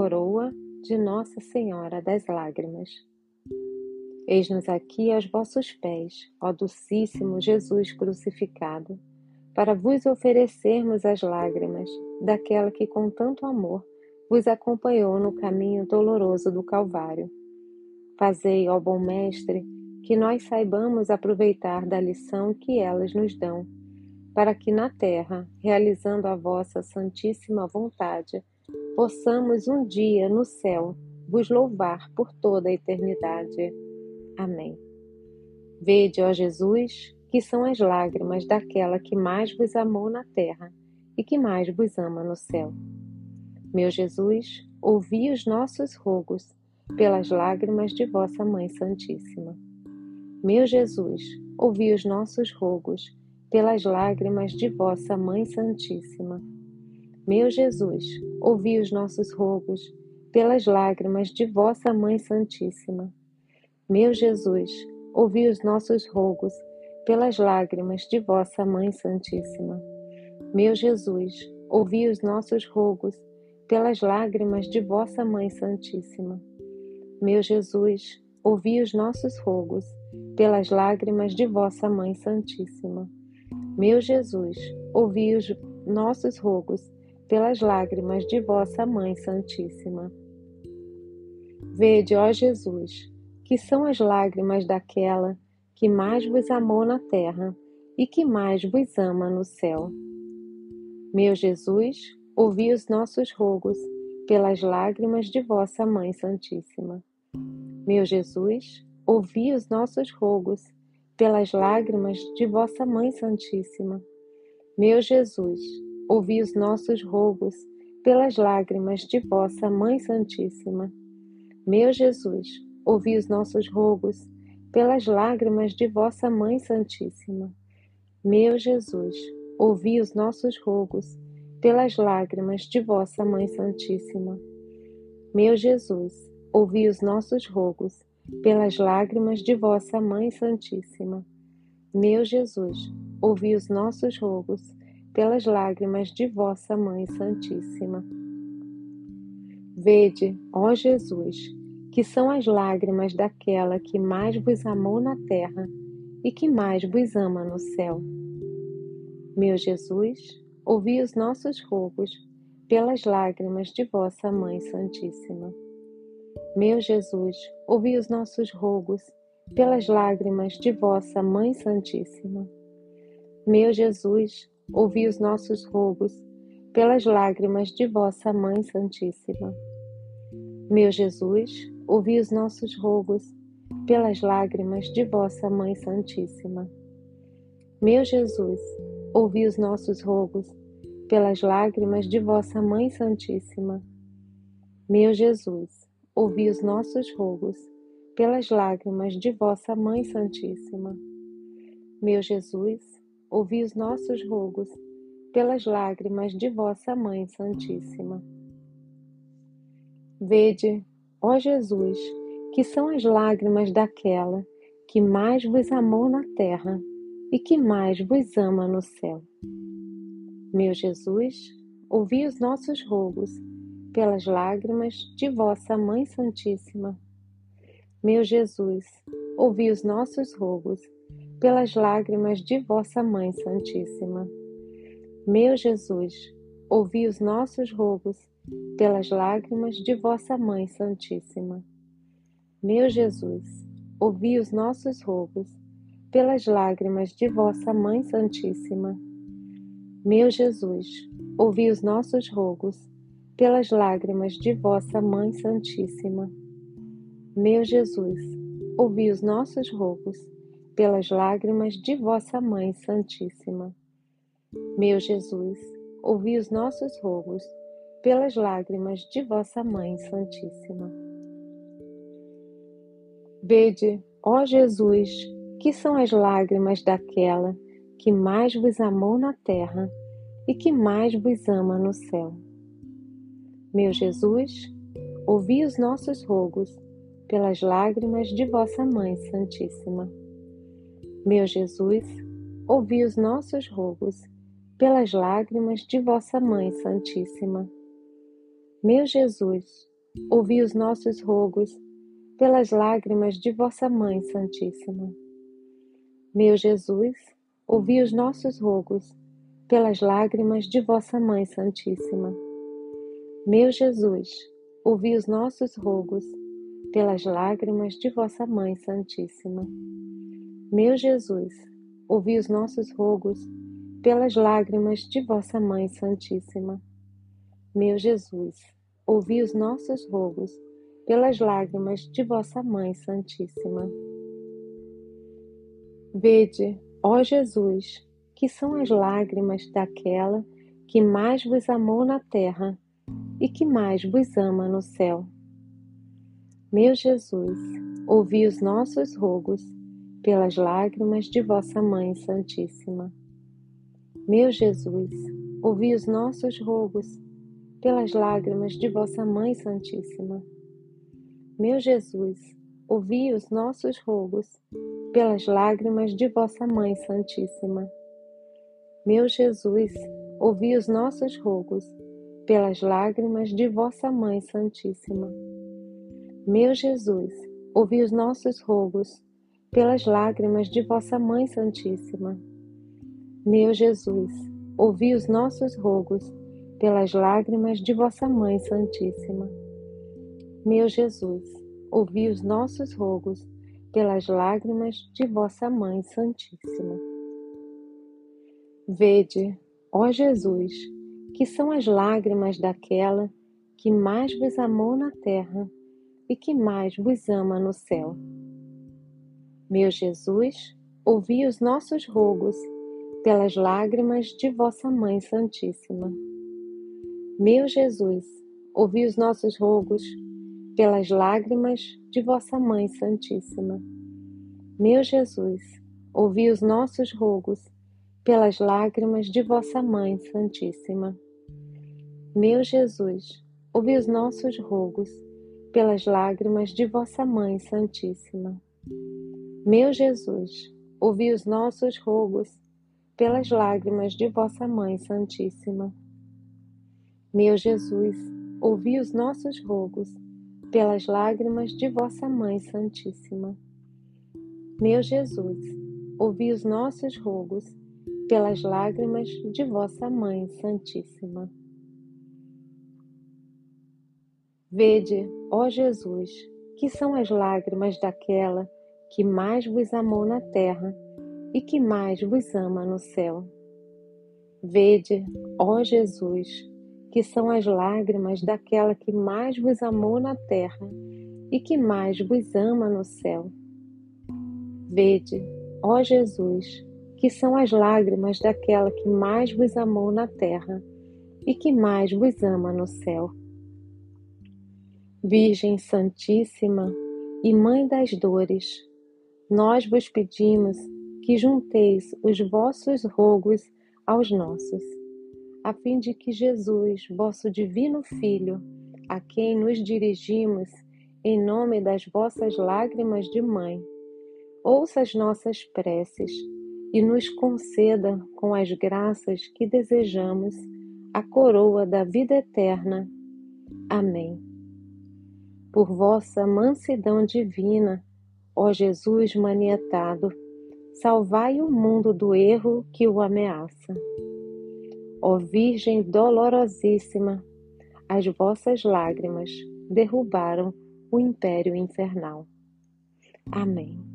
Coroa de Nossa Senhora das Lágrimas. Eis-nos aqui aos vossos pés, ó Docíssimo Jesus crucificado, para vos oferecermos as lágrimas daquela que com tanto amor vos acompanhou no caminho doloroso do Calvário. Fazei, ó bom Mestre, que nós saibamos aproveitar da lição que elas nos dão, para que na terra, realizando a vossa santíssima vontade, possamos um dia no céu vos louvar por toda a eternidade. Amém. Vede, ó Jesus, que são as lágrimas daquela que mais vos amou na terra e que mais vos ama no céu. Meu Jesus, ouvi os nossos rogos pelas lágrimas de vossa Mãe Santíssima. Meu Jesus, ouvi os nossos rogos pelas lágrimas de vossa Mãe Santíssima. Meu Jesus, ouvi os nossos rogos pelas lágrimas de vossa Mãe Santíssima. Meu Jesus, ouvi os nossos rogos pelas lágrimas de vossa Mãe Santíssima. Meu Jesus, ouvi os nossos rogos pelas lágrimas de vossa Mãe Santíssima. Meu Jesus, ouvi os nossos rogos pelas lágrimas de vossa Mãe Santíssima. Meu Jesus, ouvi os nossos rogos pelas lágrimas de vossa Mãe Santíssima. Vede, ó Jesus, que são as lágrimas daquela que mais vos amou na terra e que mais vos ama no céu. Meu Jesus, ouvi os nossos rogos pelas lágrimas de vossa Mãe Santíssima. Meu Jesus, ouvi os nossos rogos pelas lágrimas de vossa Mãe Santíssima. Meu Jesus, ouvi os nossos rogos pelas lágrimas de vossa Mãe Santíssima. Meu Jesus, ouvi os nossos rogos pelas lágrimas de vossa Mãe Santíssima. Meu Jesus, ouvi os nossos rogos pelas lágrimas de vossa Mãe Santíssima. Meu Jesus, ouvi os nossos rogos pelas lágrimas de vossa Mãe Santíssima. Meu Jesus, ouvi os nossos rogos pelas lágrimas de vossa Mãe Santíssima. Vede, ó Jesus, que são as lágrimas daquela que mais vos amou na terra e que mais vos ama no céu. Meu Jesus, ouvi os nossos rogos pelas lágrimas de vossa Mãe Santíssima. Meu Jesus, ouvi os nossos rogos pelas lágrimas de vossa Mãe Santíssima. Meu Jesus, ouvi os nossos rogos pelas lágrimas de vossa Mãe Santíssima. Meu Jesus, ouvi os nossos rogos pelas lágrimas de vossa Mãe Santíssima. Meu Jesus, ouvi os nossos rogos pelas lágrimas de vossa Mãe Santíssima. Meu Jesus, ouvi os nossos rogos pelas lágrimas de vossa Mãe Santíssima. Meu Jesus, ouvi os nossos rogos pelas lágrimas de vossa Mãe Santíssima. Vede, ó Jesus, que são as lágrimas daquela que mais vos amou na terra e que mais vos ama no céu. Meu Jesus, ouvi os nossos rogos pelas lágrimas de vossa Mãe Santíssima. Meu Jesus, ouvi os nossos rogos pelas lágrimas de vossa Mãe Santíssima. Meu Jesus, ouvi os nossos rogos pelas lágrimas de vossa Mãe Santíssima. Meu Jesus, ouvi os nossos rogos pelas lágrimas de vossa Mãe Santíssima. Meu Jesus, ouvi os nossos rogos pelas lágrimas de vossa Mãe Santíssima. Meu Jesus, ouvi os nossos rogos pelas lágrimas de vossa Mãe Santíssima. Meu Jesus, ouvi os nossos rogos pelas lágrimas de vossa Mãe Santíssima. Vede, ó Jesus, que são as lágrimas daquela que mais vos amou na terra e que mais vos ama no céu. Meu Jesus, ouvi os nossos rogos pelas lágrimas de vossa Mãe Santíssima. Meu Jesus, ouvi os nossos rogos pelas lágrimas de vossa Mãe Santíssima. Meu Jesus, ouvi os nossos rogos pelas lágrimas de vossa Mãe Santíssima. Meu Jesus, ouvi os nossos rogos pelas lágrimas de vossa Mãe Santíssima. Meu Jesus, ouvi os nossos rogos pelas lágrimas de vossa Mãe Santíssima. Meu Jesus, ouvi os nossos rogos pelas lágrimas de vossa Mãe Santíssima. Meu Jesus, ouvi os nossos rogos pelas lágrimas de vossa Mãe Santíssima. Vede, ó Jesus, que são as lágrimas daquela que mais vos amou na terra e que mais vos ama no céu. Meu Jesus, ouvi os nossos rogos pelas lágrimas de vossa Mãe Santíssima. Meu Jesus, ouvi os nossos rogos pelas lágrimas de vossa Mãe Santíssima. Meu Jesus, ouvi os nossos rogos pelas lágrimas de vossa Mãe Santíssima. Meu Jesus, ouvi os nossos rogos pelas lágrimas de vossa Mãe Santíssima. Meu Jesus, ouvi os nossos rogos pelas lágrimas de vossa Mãe Santíssima. Meu Jesus, ouvi os nossos rogos pelas lágrimas de vossa Mãe Santíssima. Meu Jesus, ouvi os nossos rogos pelas lágrimas de vossa Mãe Santíssima. Vede, ó Jesus, que são as lágrimas daquela que mais vos amou na terra e que mais vos ama no céu. Meu Jesus, ouvi os nossos rogos pelas lágrimas de vossa Mãe Santíssima. Meu Jesus, ouvi os nossos rogos pelas lágrimas de vossa Mãe Santíssima. Meu Jesus, ouvi os nossos rogos pelas lágrimas de vossa Mãe Santíssima. Meu Jesus, ouvi os nossos rogos pelas lágrimas de vossa Mãe Santíssima. Meu Jesus, ouvi os nossos rogos pelas lágrimas de vossa Mãe Santíssima. Meu Jesus, ouvi os nossos rogos pelas lágrimas de vossa Mãe Santíssima. Meu Jesus, ouvi os nossos rogos pelas lágrimas de vossa Mãe Santíssima. Vede, ó Jesus, que são as lágrimas daquela que mais vos amou na terra e que mais vos ama no céu. Vede, ó Jesus, que são as lágrimas daquela que mais vos amou na terra e que mais vos ama no céu. Vede, ó Jesus, que são as lágrimas daquela que mais vos amou na terra e que mais vos ama no céu. Virgem Santíssima e Mãe das Dores, nós vos pedimos que junteis os vossos rogos aos nossos, a fim de que Jesus, vosso divino Filho, a quem nos dirigimos em nome das vossas lágrimas de mãe, ouça as nossas preces e nos conceda, com as graças que desejamos, a coroa da vida eterna. Amém. Por vossa mansidão divina, Ó Jesus manietado, salvai o mundo do erro que o ameaça. Ó Virgem dolorosíssima, as vossas lágrimas derrubaram o império infernal. Amém.